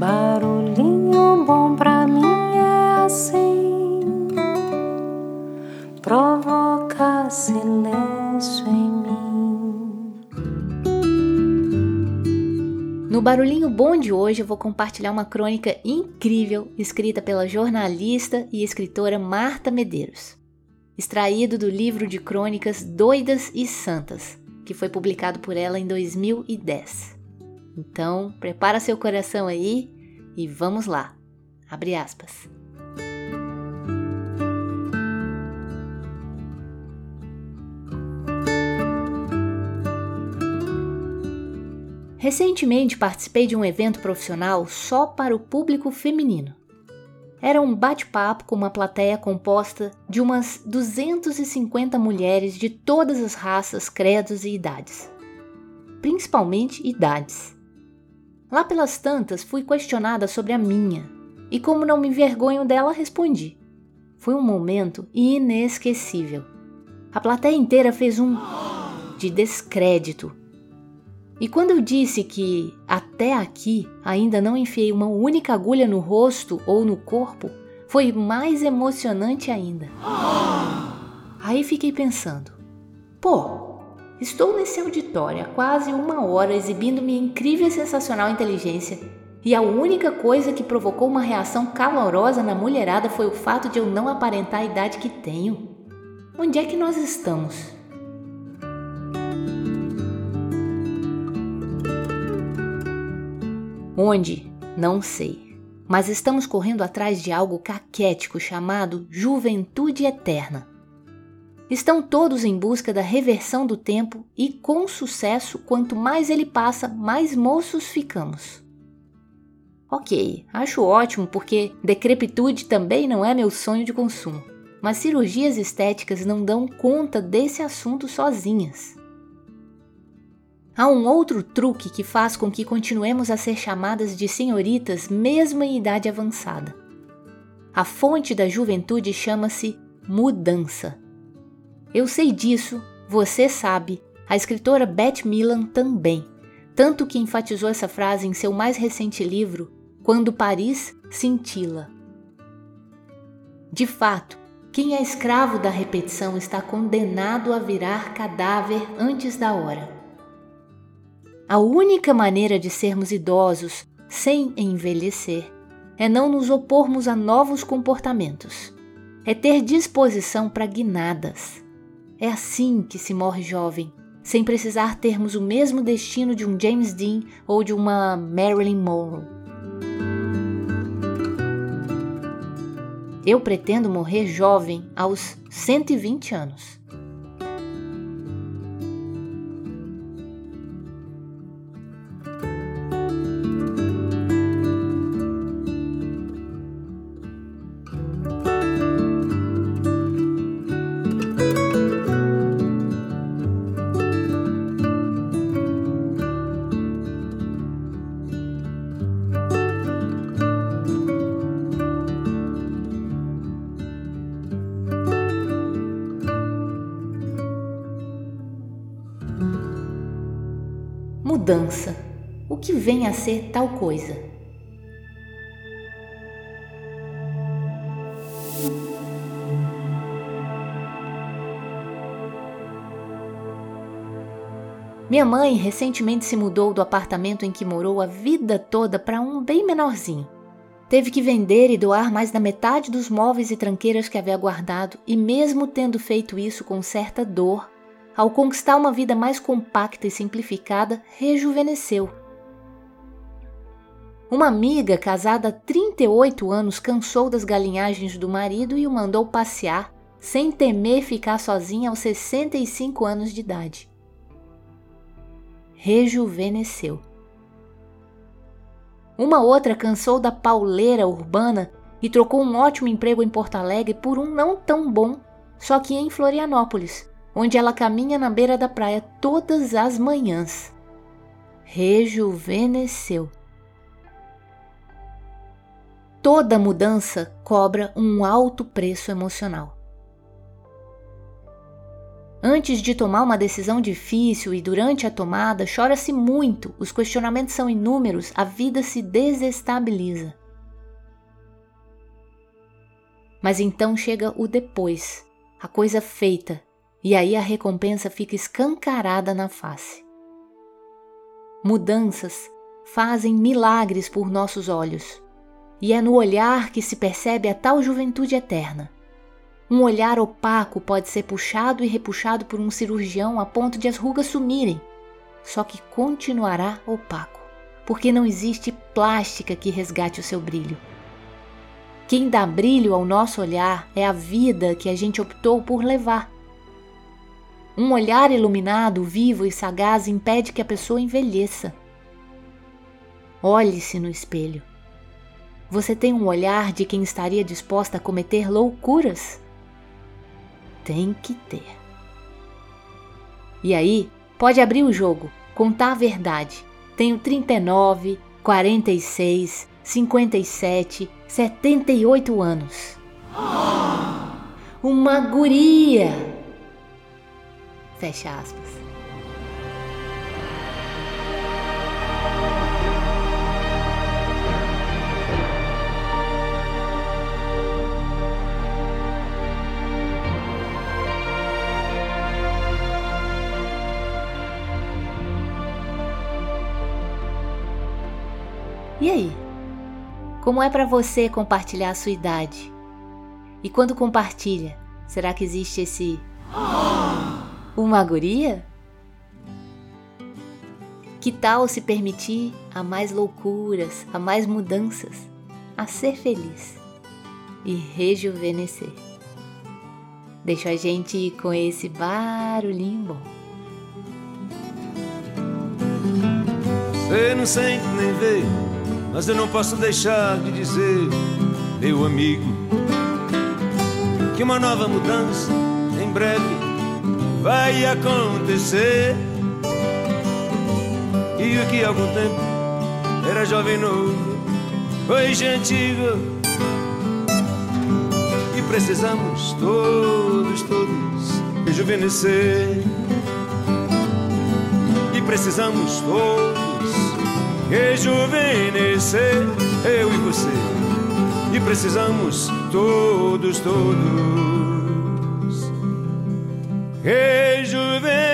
Barulhinho bom pra mim é assim, provoca silêncio em mim. No Barulhinho Bom de hoje eu vou compartilhar uma crônica incrível escrita pela jornalista e escritora Marta Medeiros, extraído do livro de crônicas Doidas e Santas, que foi publicado por ela em 2010. Então, prepara seu coração aí e vamos lá. Abre aspas. Recentemente participei de um evento profissional só para o público feminino. Era um bate-papo com uma plateia composta de umas 250 mulheres de todas as raças, credos e idades. Principalmente idades. Lá pelas tantas, fui questionada sobre a minha, e como não me envergonho dela, respondi. Foi um momento inesquecível. A plateia inteira fez um de descrédito. E quando eu disse que até aqui ainda não enfiei uma única agulha no rosto ou no corpo, foi mais emocionante ainda. Aí fiquei pensando: pô, estou nesse auditório há quase uma hora exibindo minha incrível e sensacional inteligência e a única coisa que provocou uma reação calorosa na mulherada foi o fato de eu não aparentar a idade que tenho. Onde é que nós estamos? Onde? Não sei. Mas estamos correndo atrás de algo caquético chamado juventude eterna. Estão todos em busca da reversão do tempo e, com sucesso, quanto mais ele passa, mais moços ficamos. Ok, acho ótimo porque decrepitude também não é meu sonho de consumo, mas cirurgias estéticas não dão conta desse assunto sozinhas. Há um outro truque que faz com que continuemos a ser chamadas de senhoritas mesmo em idade avançada. A fonte da juventude chama-se mudança. Eu sei disso, você sabe, a escritora Beth Milan também, tanto que enfatizou essa frase em seu mais recente livro, Quando Paris Cintila. De fato, quem é escravo da repetição está condenado a virar cadáver antes da hora. A única maneira de sermos idosos sem envelhecer é não nos opormos a novos comportamentos. É ter disposição para guinadas. É assim que se morre jovem, sem precisar termos o mesmo destino de um James Dean ou de uma Marilyn Monroe. Eu pretendo morrer jovem aos 120 anos. Mudança, o que vem a ser tal coisa. Minha mãe recentemente se mudou do apartamento em que morou a vida toda para um bem menorzinho. Teve que vender e doar mais da metade dos móveis e tranqueiras que havia guardado, e mesmo tendo feito isso com certa dor, ao conquistar uma vida mais compacta e simplificada, rejuvenesceu. Uma amiga casada há 38 anos cansou das galinhagens do marido e o mandou passear, sem temer ficar sozinha aos 65 anos de idade. Rejuvenesceu. Uma outra cansou da pauleira urbana e trocou um ótimo emprego em Porto Alegre por um não tão bom, só que em Florianópolis, onde ela caminha na beira da praia todas as manhãs. Rejuvenesceu. Toda mudança cobra um alto preço emocional. Antes de tomar uma decisão difícil e durante a tomada, chora-se muito, os questionamentos são inúmeros, a vida se desestabiliza. Mas então chega o depois, a coisa feita, e aí a recompensa fica escancarada na face. Mudanças fazem milagres por nossos olhos, e é no olhar que se percebe a tal juventude eterna. Um olhar opaco pode ser puxado e repuxado por um cirurgião a ponto de as rugas sumirem, só que continuará opaco, porque não existe plástica que resgate o seu brilho. Quem dá brilho ao nosso olhar é a vida que a gente optou por levar. Um olhar iluminado, vivo e sagaz impede que a pessoa envelheça. Olhe-se no espelho. Você tem um olhar de quem estaria disposta a cometer loucuras? tem que ter. E aí, pode abrir o jogo, contar a verdade. Tenho 39, 46, 57, 78 anos. Uma guria! Fecha aspas. E aí? Como é para você compartilhar a sua idade? E quando compartilha, será que existe esse uma guria? Que tal se permitir a mais loucuras, a mais mudanças, a ser feliz e rejuvenescer? Deixa a gente com esse barulhinho bom. Você não sente nem vê mas eu não posso deixar de dizer, meu amigo, que uma nova mudança em breve vai acontecer. E o que há algum tempo era jovem novo, hoje é antigo. E precisamos todos, todos rejuvenescer. E precisamos todos rejuvenescer, eu e você. E precisamos todos, todos rejuvenescer.